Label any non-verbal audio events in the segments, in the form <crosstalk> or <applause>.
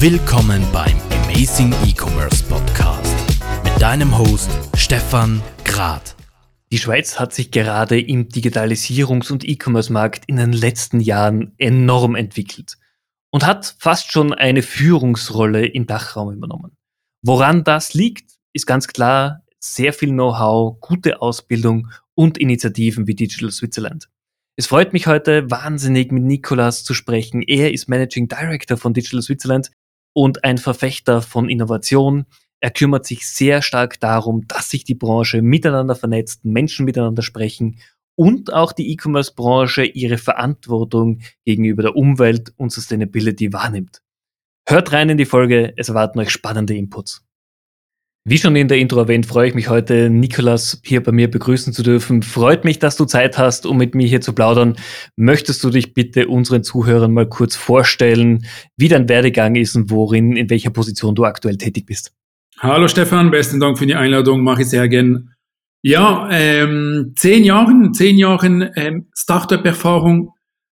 Willkommen beim Amazing E-Commerce Podcast mit deinem Host Stefan Grad. Die Schweiz hat sich gerade im Digitalisierungs- und E-Commerce-Markt in den letzten Jahren enorm entwickelt und hat fast schon eine Führungsrolle im Dachraum übernommen. Woran das liegt, ist ganz klar sehr viel Know-how, gute Ausbildung und Initiativen wie Digital Switzerland. Es freut mich heute wahnsinnig mit Nikolas zu sprechen. Er ist Managing Director von Digital Switzerland und ein Verfechter von Innovation. Er kümmert sich sehr stark darum, dass sich die Branche miteinander vernetzt, Menschen miteinander sprechen und auch die E-Commerce-Branche ihre Verantwortung gegenüber der Umwelt und Sustainability wahrnimmt. Hört rein in die Folge, es erwarten euch spannende Inputs. Wie schon in der Intro erwähnt, freue ich mich heute, Nikolas hier bei mir begrüßen zu dürfen. Freut mich, dass du Zeit hast, um mit mir hier zu plaudern. Möchtest du dich bitte unseren Zuhörern mal kurz vorstellen, wie dein Werdegang ist und worin, in welcher Position du aktuell tätig bist? Hallo Stefan, besten Dank für die Einladung, mache ich sehr gern. Ja, ähm, zehn Jahren, zehn Jahren ähm, Startup-Erfahrung,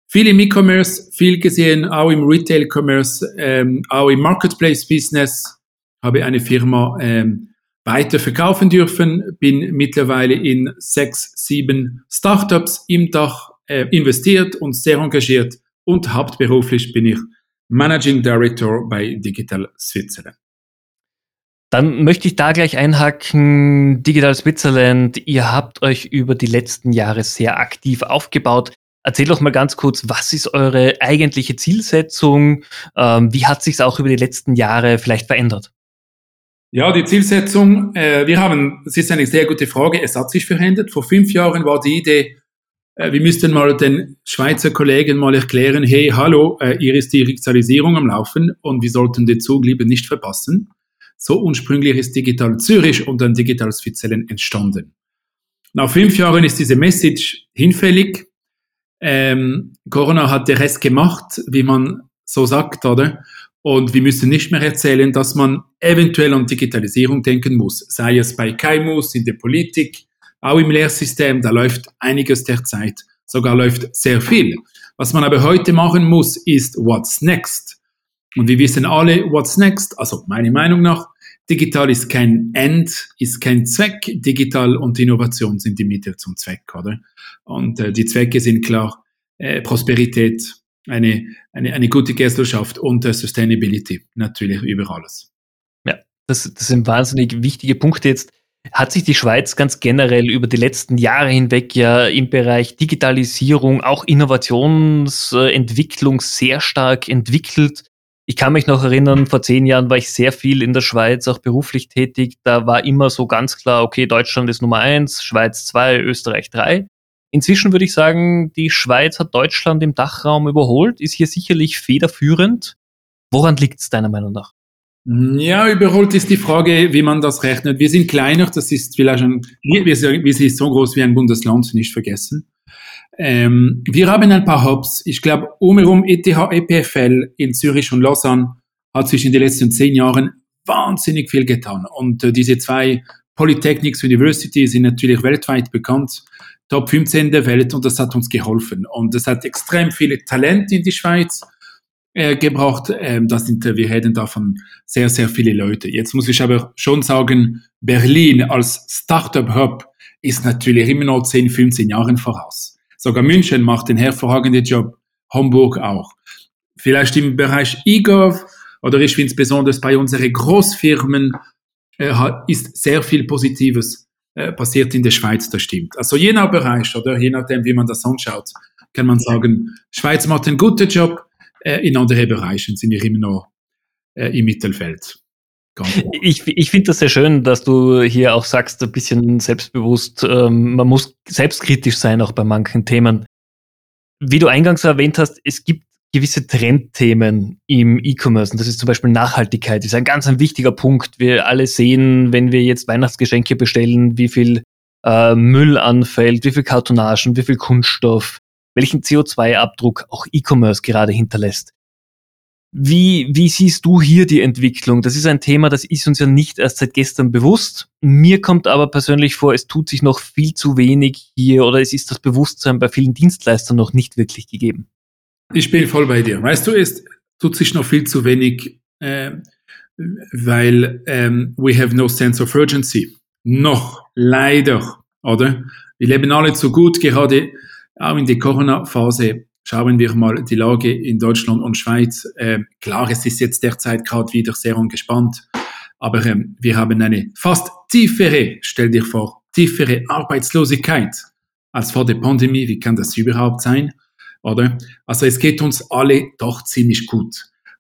viel im E-Commerce, viel gesehen, auch im Retail-Commerce, ähm, auch im Marketplace-Business, habe eine Firma ähm, weiter verkaufen dürfen, bin mittlerweile in sechs, sieben Startups im Dach äh, investiert und sehr engagiert und hauptberuflich bin ich Managing Director bei Digital Switzerland. Dann möchte ich da gleich einhaken. Digital Switzerland, ihr habt euch über die letzten Jahre sehr aktiv aufgebaut. Erzähl doch mal ganz kurz, was ist eure eigentliche Zielsetzung? Ähm, wie hat sich es auch über die letzten Jahre vielleicht verändert? Ja, die Zielsetzung, äh, wir haben, es ist eine sehr gute Frage, es hat sich verändert. Vor fünf Jahren war die Idee, äh, wir müssten mal den Schweizer Kollegen mal erklären, hey, hallo, äh, hier ist die Digitalisierung am Laufen und wir sollten den Zug lieber nicht verpassen. So ursprünglich ist Digital Zürich und dann Digital Switzerland entstanden. Nach fünf Jahren ist diese Message hinfällig. Ähm, Corona hat den Rest gemacht, wie man so sagt, oder? Und wir müssen nicht mehr erzählen, dass man eventuell an Digitalisierung denken muss, sei es bei KMUs, in der Politik, auch im Lehrsystem, da läuft einiges derzeit, sogar läuft sehr viel. Was man aber heute machen muss, ist What's Next. Und wir wissen alle, What's Next, also meiner Meinung nach, digital ist kein End, ist kein Zweck, digital und Innovation sind die Mittel zum Zweck, oder? Und äh, die Zwecke sind klar, äh, Prosperität, eine, eine, eine gute Gesellschaft und äh, Sustainability natürlich über alles. Ja, das, das sind wahnsinnig wichtige Punkte jetzt. Hat sich die Schweiz ganz generell über die letzten Jahre hinweg ja im Bereich Digitalisierung, auch Innovationsentwicklung sehr stark entwickelt? Ich kann mich noch erinnern, vor zehn Jahren war ich sehr viel in der Schweiz, auch beruflich tätig. Da war immer so ganz klar, okay, Deutschland ist Nummer eins, Schweiz zwei, Österreich drei. Inzwischen würde ich sagen, die Schweiz hat Deutschland im Dachraum überholt, ist hier sicherlich federführend. Woran liegt es deiner Meinung nach? Ja, überholt ist die Frage, wie man das rechnet. Wir sind kleiner, das ist vielleicht ein, wir, sind so groß wie ein Bundesland, nicht vergessen. Ähm, wir haben ein paar Hubs. Ich glaube, umherum ETH, EPFL in Zürich und Lausanne hat sich in den letzten zehn Jahren wahnsinnig viel getan. Und äh, diese zwei Polytechnics University sind natürlich weltweit bekannt. Top 15 der Welt und das hat uns geholfen. Und es hat extrem viele Talente in die Schweiz äh, gebracht. Ähm, das sind, wir reden da von sehr, sehr viele Leute. Jetzt muss ich aber schon sagen, Berlin als Startup-Hub ist natürlich immer noch 10, 15 Jahren voraus. Sogar München macht einen hervorragenden Job, Hamburg auch. Vielleicht im Bereich eGov oder ich finde es besonders bei unseren Großfirmen äh, ist sehr viel Positives äh, passiert in der Schweiz, das stimmt. Also je nach Bereich oder je nachdem, wie man das anschaut, kann man sagen, Schweiz macht einen guten Job, äh, in anderen Bereichen sind wir immer noch äh, im Mittelfeld. Ich, ich finde das sehr schön, dass du hier auch sagst, ein bisschen selbstbewusst, ähm, man muss selbstkritisch sein, auch bei manchen Themen. Wie du eingangs erwähnt hast, es gibt gewisse Trendthemen im E-Commerce. Und das ist zum Beispiel Nachhaltigkeit. Das ist ein ganz ein wichtiger Punkt. Wir alle sehen, wenn wir jetzt Weihnachtsgeschenke bestellen, wie viel äh, Müll anfällt, wie viel Kartonagen, wie viel Kunststoff, welchen CO2-Abdruck auch E-Commerce gerade hinterlässt. Wie, wie siehst du hier die Entwicklung? Das ist ein Thema, das ist uns ja nicht erst seit gestern bewusst. Mir kommt aber persönlich vor, es tut sich noch viel zu wenig hier oder es ist das Bewusstsein bei vielen Dienstleistern noch nicht wirklich gegeben. Ich bin voll bei dir. Weißt du, es tut sich noch viel zu wenig äh, weil ähm, we have no sense of urgency. Noch, leider, oder? Wir leben alle zu gut, gerade auch in der Corona-Phase. Schauen wir mal die Lage in Deutschland und Schweiz. Äh, klar, es ist jetzt derzeit gerade wieder sehr angespannt, aber ähm, wir haben eine fast tiefere, stell dir vor, tiefere Arbeitslosigkeit als vor der Pandemie. Wie kann das überhaupt sein? Oder? Also es geht uns alle doch ziemlich gut.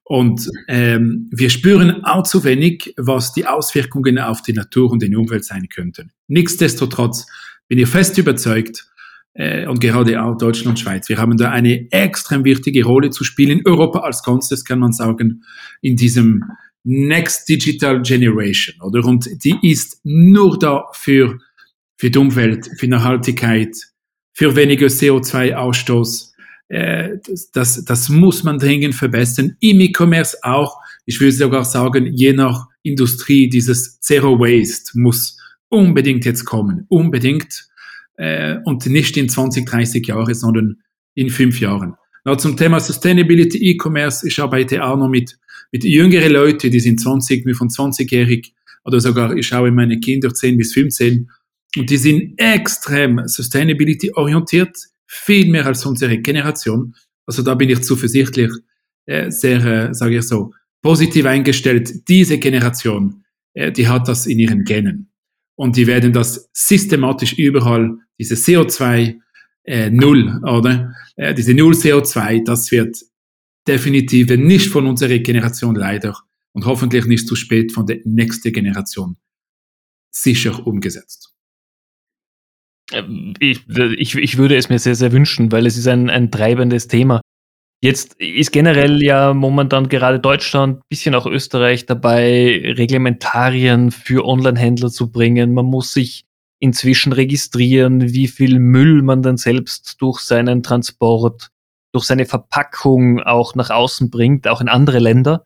Und ähm, wir spüren auch zu wenig, was die Auswirkungen auf die Natur und die Umwelt sein könnten. Nichtsdestotrotz bin ich fest überzeugt, äh, und gerade auch Deutschland und Schweiz, wir haben da eine extrem wichtige Rolle zu spielen. Europa als Ganzes kann man sagen, in diesem Next Digital Generation, oder? Und die ist nur da für, für die Umwelt, für Nachhaltigkeit, für weniger CO2-Ausstoß, äh, das, das, das muss man dringend verbessern. Im E-Commerce auch. Ich würde sogar sagen, je nach Industrie, dieses Zero Waste muss unbedingt jetzt kommen. Unbedingt. Äh, und nicht in 20, 30 Jahren, sondern in fünf Jahren. Na, zum Thema Sustainability E-Commerce, ich arbeite auch noch mit, mit jüngeren Leuten, die sind 20, wie von 20-jährig, oder sogar, ich schaue meine Kinder 10 bis 15, und die sind extrem Sustainability orientiert viel mehr als unsere Generation. Also da bin ich zuversichtlich, äh, sehr, äh, sage ich so, positiv eingestellt. Diese Generation, äh, die hat das in ihren Genen. Und die werden das systematisch überall, diese CO2 äh, Null, oder? Äh, diese Null CO2, das wird definitiv nicht von unserer Generation leider und hoffentlich nicht zu spät von der nächsten Generation sicher umgesetzt. Ähm, ich, ich, ich würde es mir sehr, sehr wünschen, weil es ist ein, ein treibendes Thema. Jetzt ist generell ja momentan gerade Deutschland, bisschen auch Österreich dabei, Reglementarien für Online-Händler zu bringen. Man muss sich inzwischen registrieren, wie viel Müll man dann selbst durch seinen Transport, durch seine Verpackung auch nach außen bringt, auch in andere Länder.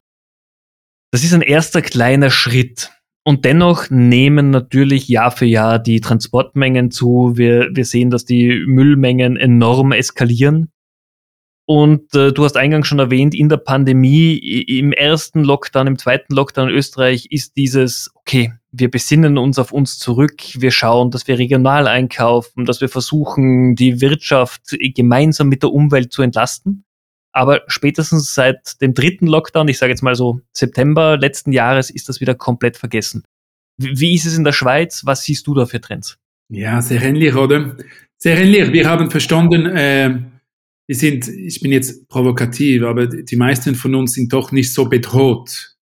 Das ist ein erster kleiner Schritt. Und dennoch nehmen natürlich Jahr für Jahr die Transportmengen zu. Wir, wir sehen, dass die Müllmengen enorm eskalieren. Und äh, du hast eingangs schon erwähnt, in der Pandemie, im ersten Lockdown, im zweiten Lockdown in Österreich ist dieses, okay, wir besinnen uns auf uns zurück, wir schauen, dass wir regional einkaufen, dass wir versuchen, die Wirtschaft gemeinsam mit der Umwelt zu entlasten. Aber spätestens seit dem dritten Lockdown, ich sage jetzt mal so September letzten Jahres, ist das wieder komplett vergessen. Wie ist es in der Schweiz? Was siehst du da für Trends? Ja, sehr ähnlich, oder? Sehr ähnlich. Wir haben verstanden, äh, wir sind, ich bin jetzt provokativ, aber die meisten von uns sind doch nicht so bedroht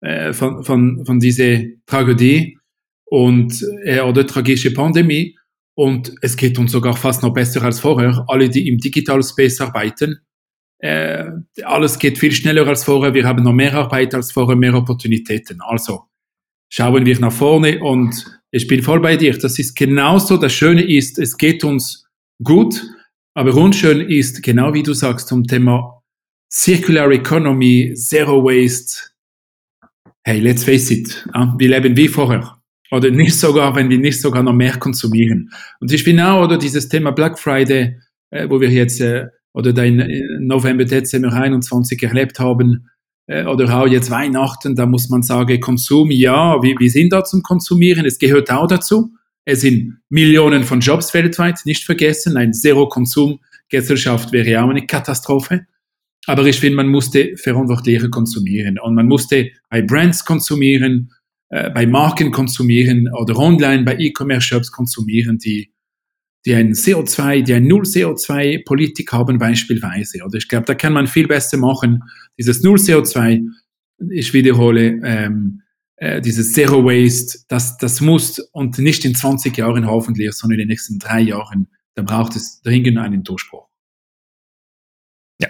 äh, von, von, von dieser Tragödie und äh, oder tragische Pandemie. Und es geht uns sogar fast noch besser als vorher. Alle, die im Digital Space arbeiten, äh, alles geht viel schneller als vorher, wir haben noch mehr Arbeit als vorher, mehr Opportunitäten. Also schauen wir nach vorne und ich bin voll bei dir. Das ist genauso, das Schöne ist, es geht uns gut, aber unschön ist, genau wie du sagst, zum Thema Circular Economy, Zero Waste. Hey, let's face it, wir leben wie vorher. Oder nicht sogar, wenn wir nicht sogar noch mehr konsumieren. Und ich bin auch, oder dieses Thema Black Friday, äh, wo wir jetzt äh, oder da in November, Dezember 21 erlebt haben, äh, oder auch jetzt Weihnachten, da muss man sagen, Konsum, ja, wir, wir sind da zum Konsumieren, es gehört auch dazu. Es sind Millionen von Jobs weltweit, nicht vergessen, ein Zero-Konsum-Gesellschaft wäre auch eine Katastrophe. Aber ich finde, man musste verantwortlicher konsumieren und man musste bei Brands konsumieren, äh, bei Marken konsumieren oder online bei E-Commerce-Shops konsumieren, die die ein CO2, die ein Null CO2-Politik haben beispielsweise. Oder ich glaube, da kann man viel besser machen. Dieses Null CO2, ich wiederhole, ähm, äh, dieses Zero Waste, das, das muss und nicht in 20 Jahren hoffentlich, sondern in den nächsten drei Jahren, da braucht es dringend einen Durchbruch. Ja,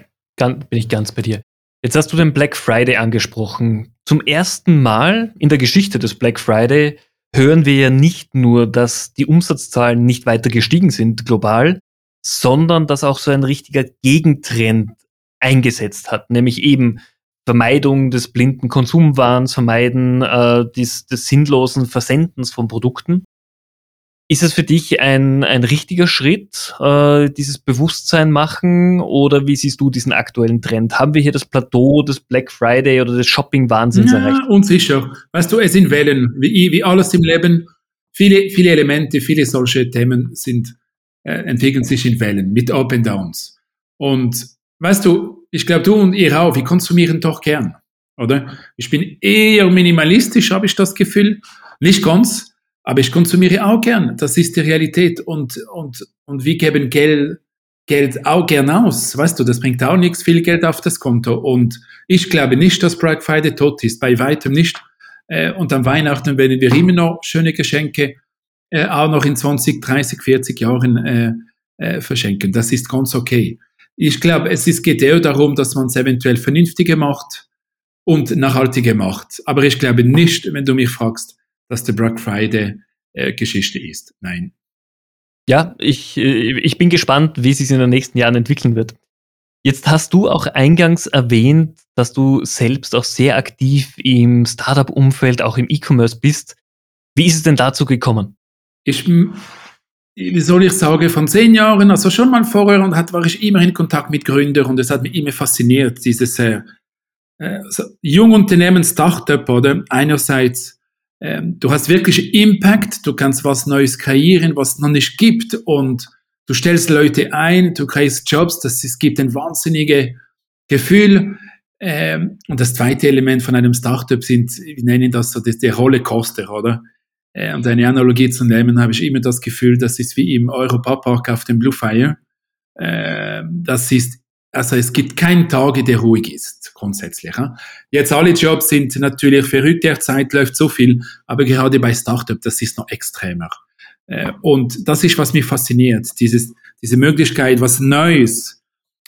bin ich ganz bei dir. Jetzt hast du den Black Friday angesprochen. Zum ersten Mal in der Geschichte des Black Friday hören wir ja nicht nur, dass die Umsatzzahlen nicht weiter gestiegen sind global, sondern dass auch so ein richtiger Gegentrend eingesetzt hat, nämlich eben Vermeidung des blinden Konsumwahns, Vermeiden äh, des, des sinnlosen Versendens von Produkten. Ist es für dich ein, ein richtiger Schritt, äh, dieses Bewusstsein machen oder wie siehst du diesen aktuellen Trend? Haben wir hier das Plateau des Black Friday oder des Shopping-Wahnsinns ja, erreicht? Unsicher. Weißt du, es sind Wellen, wie, wie alles im Leben. Viele, viele Elemente, viele solche Themen sind, äh, entwickeln sich in Wellen mit Up and Downs. Und weißt du, ich glaube, du und ihr auch, wir konsumieren doch gern, oder? Ich bin eher minimalistisch, habe ich das Gefühl. Nicht ganz, aber ich konsumiere auch gern. Das ist die Realität. Und, und, und wir geben Geld, Geld auch gern aus. Weißt du, das bringt auch nichts, viel Geld auf das Konto. Und ich glaube nicht, dass Black Friday tot ist. Bei weitem nicht. Äh, und an Weihnachten werden wir immer noch schöne Geschenke äh, auch noch in 20, 30, 40 Jahren äh, verschenken. Das ist ganz okay. Ich glaube, es geht eher darum, dass man es eventuell vernünftiger macht und nachhaltiger macht. Aber ich glaube nicht, wenn du mich fragst, dass der Black Friday äh, Geschichte ist. Nein. Ja, ich, äh, ich bin gespannt, wie sich in den nächsten Jahren entwickeln wird. Jetzt hast du auch eingangs erwähnt, dass du selbst auch sehr aktiv im Startup-Umfeld, auch im E-Commerce bist. Wie ist es denn dazu gekommen? Ich, wie soll ich sagen, von zehn Jahren, also schon mal vorher, und hat, war ich immer in Kontakt mit Gründern und es hat mich immer fasziniert, dieses äh, äh, so Jungunternehmen, Startup, oder? Einerseits ähm, du hast wirklich Impact, du kannst was Neues kreieren, was es noch nicht gibt und du stellst Leute ein, du kriegst Jobs, das es gibt ein wahnsinniges Gefühl. Ähm, und das zweite Element von einem Startup sind, wir nennen das so, das der Rollercoaster, oder? Äh, um eine Analogie zu nehmen, habe ich immer das Gefühl, das ist wie im Europapark auf dem Blue Fire. Äh, das ist also es gibt keinen Tage, der ruhig ist, grundsätzlich. Jetzt alle Jobs sind natürlich verrückt, derzeit läuft so viel, aber gerade bei Startup, das ist noch extremer. Äh, und das ist, was mich fasziniert, dieses, diese Möglichkeit, was Neues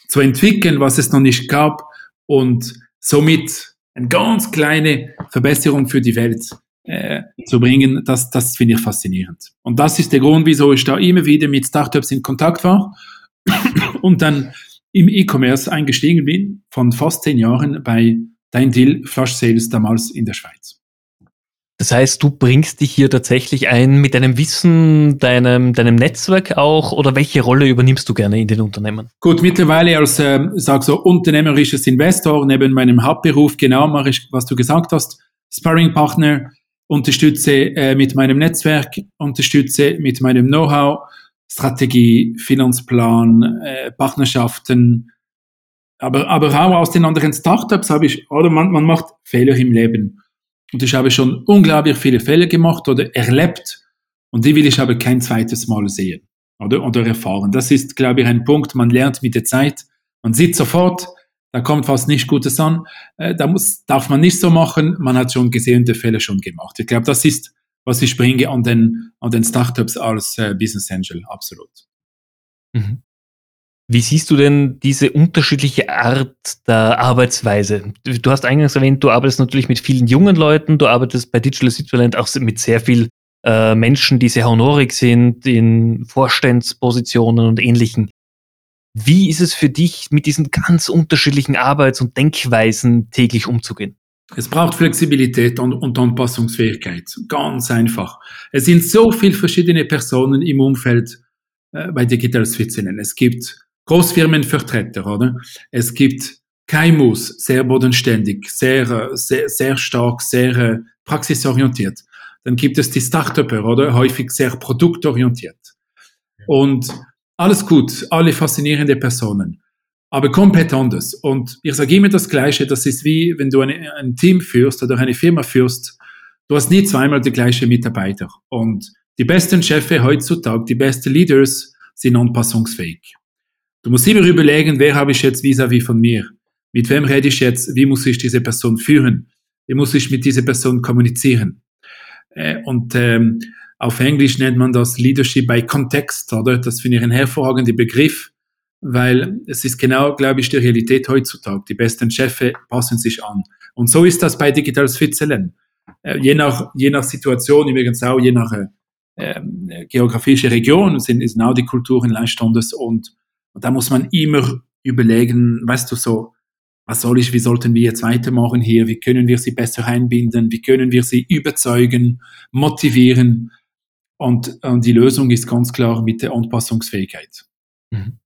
zu entwickeln, was es noch nicht gab und somit eine ganz kleine Verbesserung für die Welt äh, zu bringen, das, das finde ich faszinierend. Und das ist der Grund, wieso ich da immer wieder mit Startups in Kontakt war und dann im E-Commerce eingestiegen bin, von fast zehn Jahren bei Dein Deal Flash Sales damals in der Schweiz. Das heißt, du bringst dich hier tatsächlich ein mit deinem Wissen, deinem, deinem Netzwerk auch oder welche Rolle übernimmst du gerne in den Unternehmen? Gut, mittlerweile als, äh, sag so, unternehmerisches Investor neben meinem Hauptberuf, genau mache ich, was du gesagt hast, Sparring-Partner, unterstütze äh, mit meinem Netzwerk, unterstütze mit meinem Know-how, Strategie, Finanzplan, äh, Partnerschaften, aber, aber auch aus den anderen Startups habe ich, oder man, man macht Fehler im Leben. Und ich habe schon unglaublich viele Fehler gemacht oder erlebt und die will ich aber kein zweites Mal sehen oder, oder erfahren. Das ist, glaube ich, ein Punkt, man lernt mit der Zeit, man sieht sofort, da kommt was nicht Gutes an, äh, da muss, darf man nicht so machen, man hat schon gesehen, der Fehler schon gemacht. Ich glaube, das ist was ich bringe an den, an den Startups als äh, Business Angel, absolut. Mhm. Wie siehst du denn diese unterschiedliche Art der Arbeitsweise? Du hast eingangs erwähnt, du arbeitest natürlich mit vielen jungen Leuten, du arbeitest bei Digital Switzerland auch mit sehr viel äh, Menschen, die sehr honorig sind, in Vorstandspositionen und ähnlichen. Wie ist es für dich, mit diesen ganz unterschiedlichen Arbeits- und Denkweisen täglich umzugehen? Es braucht Flexibilität und, und Anpassungsfähigkeit. Ganz einfach. Es sind so viele verschiedene Personen im Umfeld äh, bei Digital Switzerland. Es gibt Großfirmenvertreter, oder? Es gibt KMUs, sehr bodenständig, sehr, äh, sehr, sehr stark, sehr äh, praxisorientiert. Dann gibt es die Startupper, oder? Häufig sehr produktorientiert. Und alles gut, alle faszinierende Personen aber komplett anders. Und ich sage immer das Gleiche, das ist wie, wenn du ein, ein Team führst oder eine Firma führst, du hast nie zweimal die gleichen Mitarbeiter. Und die besten Chefs heutzutage, die besten Leaders sind anpassungsfähig. Du musst immer überlegen, wer habe ich jetzt vis-à-vis -vis von mir? Mit wem rede ich jetzt? Wie muss ich diese Person führen? Wie muss ich mit dieser Person kommunizieren? Äh, und ähm, auf Englisch nennt man das Leadership by Context, oder? Das finde ich ein hervorragender Begriff weil es ist genau, glaube ich, die Realität heutzutage. Die besten Chefs passen sich an. Und so ist das bei Digital Switzerland. Äh, je, nach, je nach Situation, übrigens auch je nach äh, geografische Region, sind, sind auch die Kulturen leicht anders. Und, und da muss man immer überlegen, weißt du, so, was soll ich, wie sollten wir jetzt weitermachen hier, wie können wir sie besser einbinden, wie können wir sie überzeugen, motivieren. Und, und die Lösung ist ganz klar mit der Anpassungsfähigkeit. Mhm.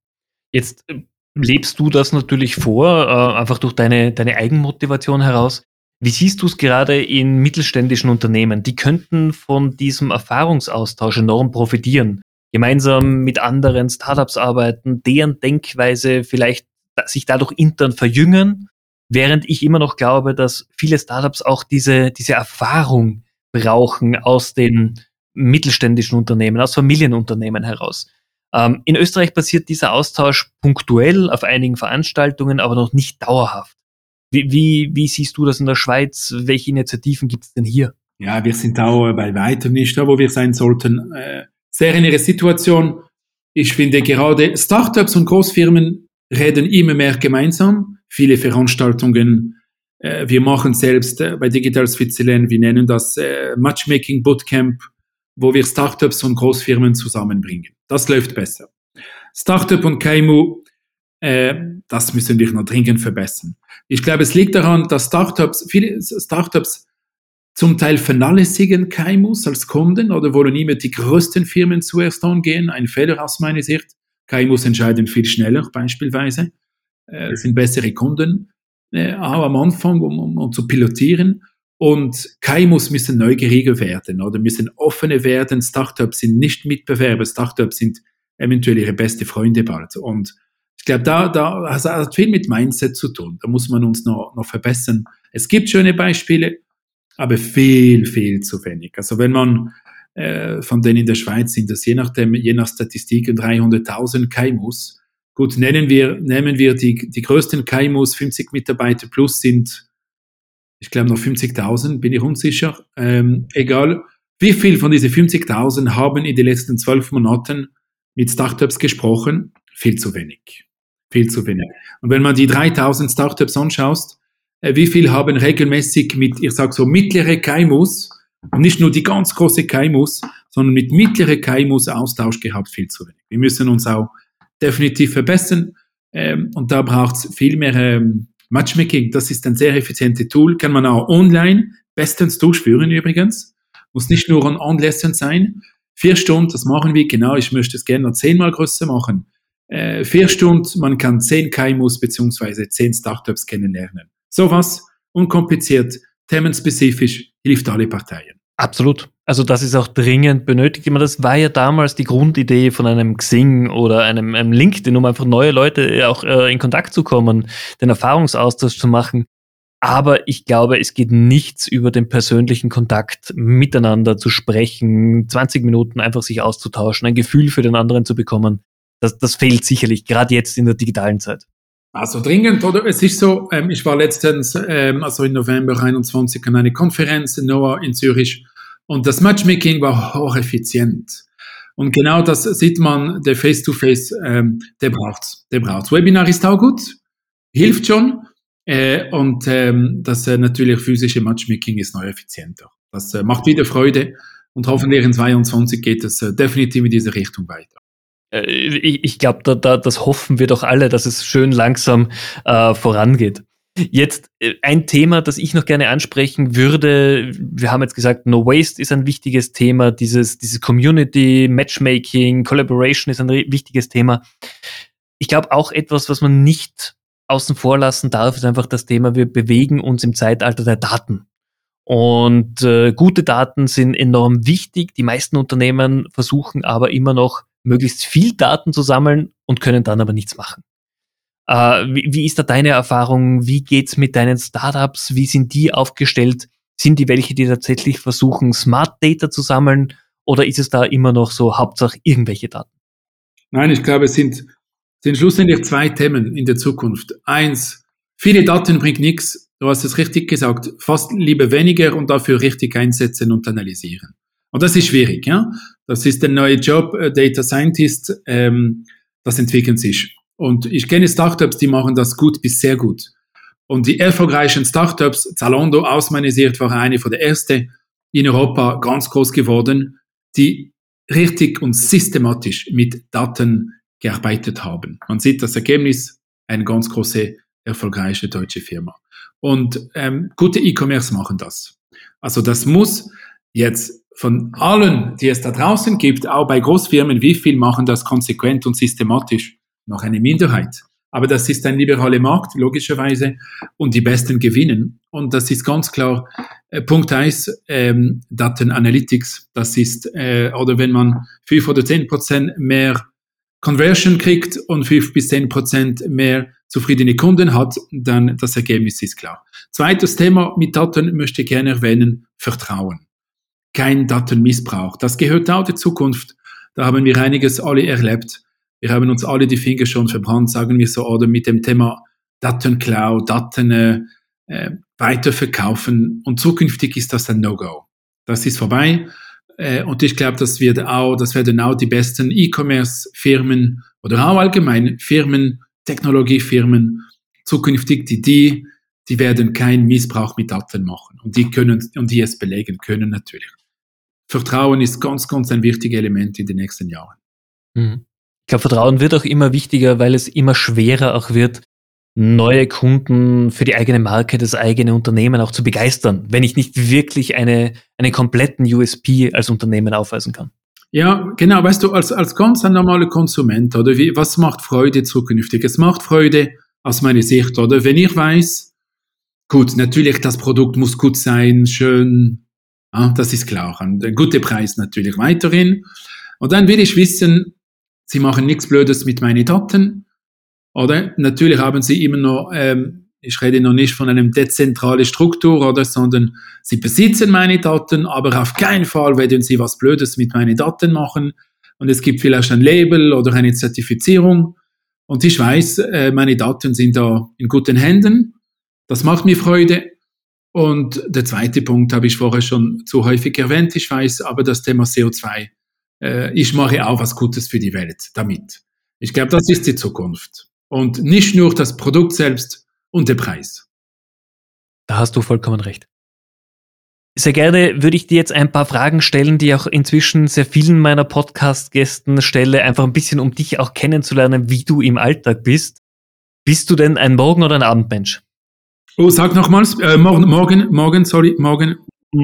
Jetzt äh, lebst du das natürlich vor, äh, einfach durch deine, deine Eigenmotivation heraus. Wie siehst du es gerade in mittelständischen Unternehmen? Die könnten von diesem Erfahrungsaustausch enorm profitieren. Gemeinsam mit anderen Startups arbeiten, deren Denkweise vielleicht sich dadurch intern verjüngen, während ich immer noch glaube, dass viele Startups auch diese, diese Erfahrung brauchen aus den mittelständischen Unternehmen, aus Familienunternehmen heraus. Ähm, in Österreich passiert dieser Austausch punktuell auf einigen Veranstaltungen, aber noch nicht dauerhaft. Wie, wie, wie siehst du das in der Schweiz? Welche Initiativen gibt es denn hier? Ja, wir sind auch bei weitem nicht da, wo wir sein sollten. Äh, sehr in ihrer Situation. Ich finde gerade Startups und Großfirmen reden immer mehr gemeinsam. Viele Veranstaltungen. Äh, wir machen selbst äh, bei Digital Switzerland, wir nennen das Matchmaking Bootcamp wo wir Startups und Großfirmen zusammenbringen. Das läuft besser. Startup und KMU, äh, das müssen wir noch dringend verbessern. Ich glaube, es liegt daran, dass Startups, viele Startups zum Teil vernachlässigen KMUs als Kunden oder wollen immer die größten Firmen zuerst angehen. Ein Fehler aus meiner Sicht. KMUs entscheiden viel schneller beispielsweise, äh, sind bessere Kunden, äh, auch am Anfang, um, um, um zu pilotieren. Und KMUs müssen neugieriger werden oder müssen offener werden. Startups sind nicht Mitbewerber, Startups sind eventuell ihre beste Freunde bald. Und ich glaube, da, da hat viel mit Mindset zu tun. Da muss man uns noch, noch verbessern. Es gibt schöne Beispiele, aber viel, viel zu wenig. Also wenn man äh, von denen in der Schweiz sind das je nachdem, je nach Statistik 300.000 KMUs. Gut, nennen wir, nehmen wir die, die größten KMUs, 50 Mitarbeiter plus sind ich glaube noch 50.000, bin ich unsicher. Ähm, egal, wie viel von diesen 50.000 haben in den letzten zwölf Monaten mit Startups gesprochen? Viel zu wenig. Viel zu wenig. Und wenn man die 3000 Startups anschaut, äh, wie viel haben regelmäßig mit, ich sage so, mittlere KMUs, und nicht nur die ganz große KMUs, sondern mit mittlere KMUs Austausch gehabt? Viel zu wenig. Wir müssen uns auch definitiv verbessern. Ähm, und da braucht es viel mehr ähm, Matchmaking, das ist ein sehr effizientes Tool, kann man auch online bestens durchführen übrigens. Muss nicht nur an Anlässen sein. Vier Stunden, das machen wir, genau, ich möchte es gerne zehnmal größer machen. Äh, vier Stunden, man kann zehn KMUs beziehungsweise zehn Startups kennenlernen. Sowas, unkompliziert, themenspezifisch, hilft alle Parteien. Absolut. Also das ist auch dringend benötigt. Das war ja damals die Grundidee von einem Xing oder einem, einem LinkedIn, um einfach neue Leute auch äh, in Kontakt zu kommen, den Erfahrungsaustausch zu machen. Aber ich glaube, es geht nichts über den persönlichen Kontakt, miteinander zu sprechen, 20 Minuten einfach sich auszutauschen, ein Gefühl für den anderen zu bekommen. Das, das fehlt sicherlich, gerade jetzt in der digitalen Zeit. Also dringend, oder? Es ist so, ähm, ich war letztens, ähm, also im November 21 an einer Konferenz in NOAA in Zürich und das Matchmaking war hocheffizient. Und genau das sieht man, der Face-to-Face, -face, ähm, der braucht's, der braucht's. Webinar ist auch gut, hilft schon, äh, und ähm, das äh, natürlich physische Matchmaking ist noch effizienter. Das äh, macht wieder Freude und hoffentlich in 22 geht es äh, definitiv in diese Richtung weiter. Äh, ich, ich glaube, da, da, das hoffen wir doch alle, dass es schön langsam äh, vorangeht. Jetzt äh, ein Thema, das ich noch gerne ansprechen würde. Wir haben jetzt gesagt, No Waste ist ein wichtiges Thema. Dieses, dieses Community, Matchmaking, Collaboration ist ein wichtiges Thema. Ich glaube auch etwas, was man nicht außen vor lassen darf, ist einfach das Thema, wir bewegen uns im Zeitalter der Daten. Und äh, gute Daten sind enorm wichtig. Die meisten Unternehmen versuchen aber immer noch möglichst viel Daten zu sammeln und können dann aber nichts machen. Äh, wie, wie, ist da deine Erfahrung? Wie geht's mit deinen Startups? Wie sind die aufgestellt? Sind die welche, die tatsächlich versuchen, Smart Data zu sammeln? Oder ist es da immer noch so Hauptsache irgendwelche Daten? Nein, ich glaube, es sind, sind schlussendlich zwei Themen in der Zukunft. Eins, viele Daten bringt nichts. Du hast es richtig gesagt. Fast lieber weniger und dafür richtig einsetzen und analysieren. Und das ist schwierig, ja. Das ist der neue Job, äh, Data Scientist, ähm, das entwickelt sich. Und ich kenne Startups, die machen das gut bis sehr gut. Und die erfolgreichen Startups, Zalando aus meiner Sicht war eine von der ersten in Europa ganz groß geworden, die richtig und systematisch mit Daten gearbeitet haben. Man sieht das Ergebnis, eine ganz große, erfolgreiche deutsche Firma. Und ähm, gute E-Commerce machen das. Also das muss jetzt von allen, die es da draußen gibt, auch bei Großfirmen, wie viel machen das konsequent und systematisch? Noch eine Minderheit. Aber das ist ein liberaler Markt, logischerweise, und die Besten gewinnen. Und das ist ganz klar äh, Punkt eins ähm, Daten Analytics. Das ist, äh, oder wenn man fünf oder zehn Prozent mehr Conversion kriegt und fünf bis zehn Prozent mehr zufriedene Kunden hat, dann das Ergebnis ist klar. Zweites Thema mit Daten möchte ich gerne erwähnen, Vertrauen. Kein Datenmissbrauch. Das gehört auch der Zukunft. Da haben wir einiges alle erlebt. Wir haben uns alle die Finger schon verbrannt, sagen wir so, oder mit dem Thema Datenklau, Daten äh, äh, weiterverkaufen. Und zukünftig ist das ein No-Go. Das ist vorbei. Äh, und ich glaube, das wird auch, das werden auch die besten E-Commerce-Firmen oder auch allgemein Firmen, Technologiefirmen zukünftig, die, die, die werden keinen Missbrauch mit Daten machen. Und die können, und die es belegen können natürlich. Vertrauen ist ganz, ganz ein wichtiges Element in den nächsten Jahren. Mhm. Ich glaube, Vertrauen wird auch immer wichtiger, weil es immer schwerer auch wird, neue Kunden für die eigene Marke, das eigene Unternehmen auch zu begeistern, wenn ich nicht wirklich eine, einen kompletten USP als Unternehmen aufweisen kann. Ja, genau, weißt du, als, als ganz ein normaler Konsument, oder wie, was macht Freude zukünftig? Es macht Freude aus meiner Sicht, oder? Wenn ich weiß, gut, natürlich, das Produkt muss gut sein, schön, das ist klar, ein, ein guter Preis natürlich weiterhin. Und dann will ich wissen, sie machen nichts Blödes mit meinen Daten, oder? Natürlich haben sie immer noch, ähm, ich rede noch nicht von einem dezentralen Struktur, oder, sondern sie besitzen meine Daten, aber auf keinen Fall werden sie was Blödes mit meinen Daten machen. Und es gibt vielleicht ein Label oder eine Zertifizierung. Und ich weiß, äh, meine Daten sind da in guten Händen. Das macht mir Freude. Und der zweite Punkt habe ich vorher schon zu häufig erwähnt. Ich weiß aber das Thema CO2. Äh, ich mache auch was Gutes für die Welt damit. Ich glaube, das ist die Zukunft und nicht nur das Produkt selbst und der Preis. Da hast du vollkommen recht. Sehr gerne würde ich dir jetzt ein paar Fragen stellen, die auch inzwischen sehr vielen meiner Podcast-Gästen stelle, einfach ein bisschen, um dich auch kennenzulernen, wie du im Alltag bist. Bist du denn ein Morgen- oder ein Abendmensch? Oh, sag nochmals, äh, morgen, morgen, morgen, sorry, morgen.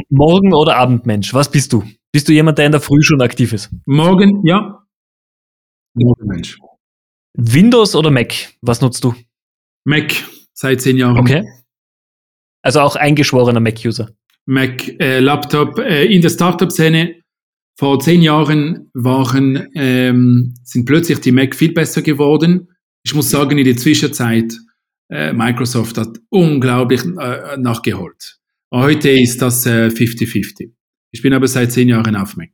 Morgen- oder Abendmensch, was bist du? Bist du jemand, der in der Früh schon aktiv ist? Morgen, ja. Morgenmensch. Windows oder Mac? Was nutzt du? Mac, seit zehn Jahren. Okay. Also auch eingeschworener Mac-User. Mac, äh, Laptop. Äh, in der Startup-Szene vor zehn Jahren waren, ähm, sind plötzlich die Mac viel besser geworden. Ich muss sagen, in der Zwischenzeit, äh, Microsoft hat unglaublich äh, nachgeholt. Heute ist das 50-50. Äh, ich bin aber seit zehn Jahren auf Mac.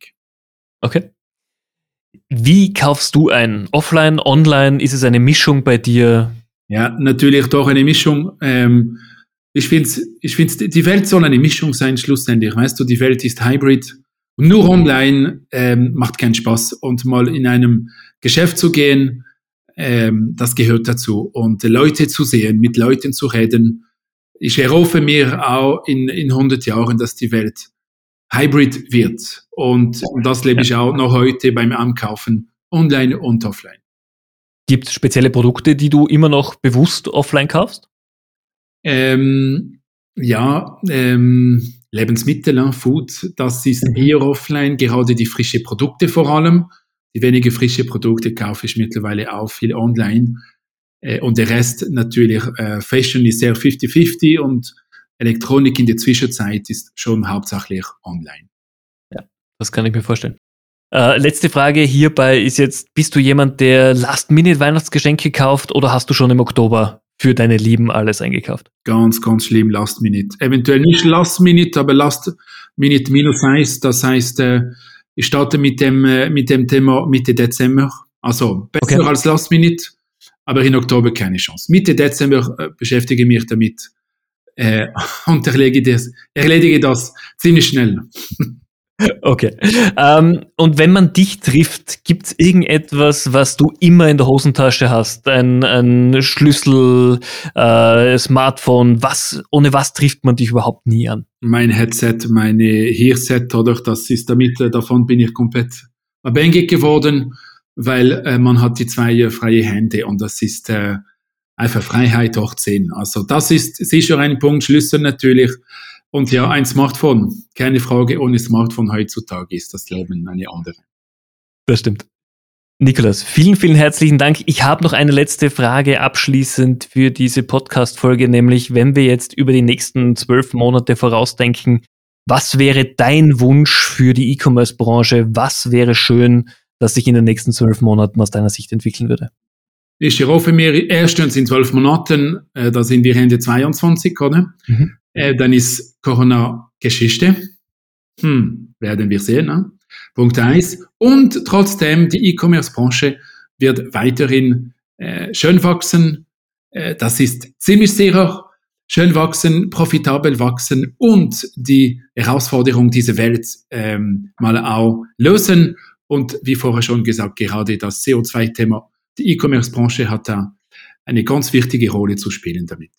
Okay. Wie kaufst du ein? Offline, online? Ist es eine Mischung bei dir? Ja, natürlich doch eine Mischung. Ähm, ich finde, ich find's, die Welt soll eine Mischung sein, schlussendlich. Weißt du, die Welt ist hybrid. Und nur online ähm, macht keinen Spaß. Und mal in einem Geschäft zu gehen, ähm, das gehört dazu. Und Leute zu sehen, mit Leuten zu reden. Ich erhoffe mir auch in, in 100 Jahren, dass die Welt Hybrid wird. Und das lebe ich auch noch heute beim Ankaufen, online und offline. Gibt es spezielle Produkte, die du immer noch bewusst offline kaufst? Ähm, ja, ähm, Lebensmittel, äh, Food, das ist mhm. eher offline, gerade die frischen Produkte vor allem. Die wenigen frische Produkte kaufe ich mittlerweile auch viel online. Äh, und der Rest natürlich, äh, Fashion ist sehr 50-50 und Elektronik in der Zwischenzeit ist schon hauptsächlich online. Ja, das kann ich mir vorstellen. Äh, letzte Frage hierbei ist jetzt, bist du jemand, der Last-Minute-Weihnachtsgeschenke kauft oder hast du schon im Oktober für deine Lieben alles eingekauft? Ganz, ganz schlimm Last-Minute. Eventuell nicht Last-Minute, aber Last-Minute minus eins. Das heißt, äh, ich starte mit dem, äh, mit dem Thema Mitte Dezember. Also besser okay. als Last-Minute, aber in Oktober keine Chance. Mitte Dezember äh, beschäftige ich mich damit äh, <laughs> und erledige das, erledige das ziemlich schnell. Okay. Ähm, und wenn man dich trifft, gibt es irgendetwas, was du immer in der Hosentasche hast? Ein, ein Schlüssel, äh, Smartphone, was, ohne was trifft man dich überhaupt nie an? Mein Headset, meine Hearset, oder? Das ist damit, äh, davon bin ich komplett abhängig geworden, weil äh, man hat die zwei äh, freie Hände und das ist äh, einfach Freiheit hoch 10. Also das ist sicher ein Punkt, Schlüssel natürlich. Und ja, ein Smartphone. Keine Frage, ohne Smartphone heutzutage ist das Leben eine andere. Das stimmt. Nikolas, vielen, vielen herzlichen Dank. Ich habe noch eine letzte Frage abschließend für diese Podcast-Folge, nämlich wenn wir jetzt über die nächsten zwölf Monate vorausdenken, was wäre dein Wunsch für die E-Commerce-Branche? Was wäre schön, dass sich in den nächsten zwölf Monaten aus deiner Sicht entwickeln würde? Ich hoffe mir erstens in zwölf Monaten, äh, da sind wir Ende 22, oder? Mhm. Äh, dann ist Corona Geschichte. Hm, werden wir sehen. Ne? Punkt eins. Und trotzdem, die E-Commerce-Branche wird weiterhin äh, schön wachsen. Äh, das ist ziemlich sicher. Schön wachsen, profitabel wachsen und die Herausforderung dieser Welt ähm, mal auch lösen. Und wie vorher schon gesagt, gerade das CO2-Thema, die E-Commerce-Branche hat da eine ganz wichtige Rolle zu spielen damit.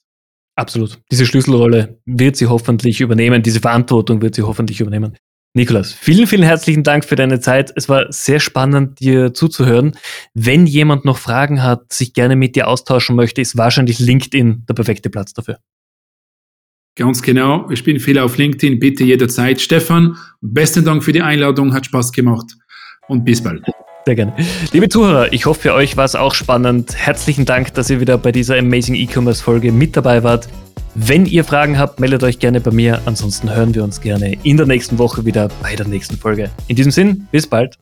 Absolut. Diese Schlüsselrolle wird sie hoffentlich übernehmen, diese Verantwortung wird sie hoffentlich übernehmen. Nikolas, vielen, vielen herzlichen Dank für deine Zeit. Es war sehr spannend, dir zuzuhören. Wenn jemand noch Fragen hat, sich gerne mit dir austauschen möchte, ist wahrscheinlich LinkedIn der perfekte Platz dafür. Ganz genau. Ich bin viel auf LinkedIn. Bitte jederzeit. Stefan, besten Dank für die Einladung. Hat Spaß gemacht. Und bis bald. Sehr gerne. Liebe Zuhörer, ich hoffe, für euch war es auch spannend. Herzlichen Dank, dass ihr wieder bei dieser Amazing E-Commerce Folge mit dabei wart. Wenn ihr Fragen habt, meldet euch gerne bei mir. Ansonsten hören wir uns gerne in der nächsten Woche wieder bei der nächsten Folge. In diesem Sinn, bis bald.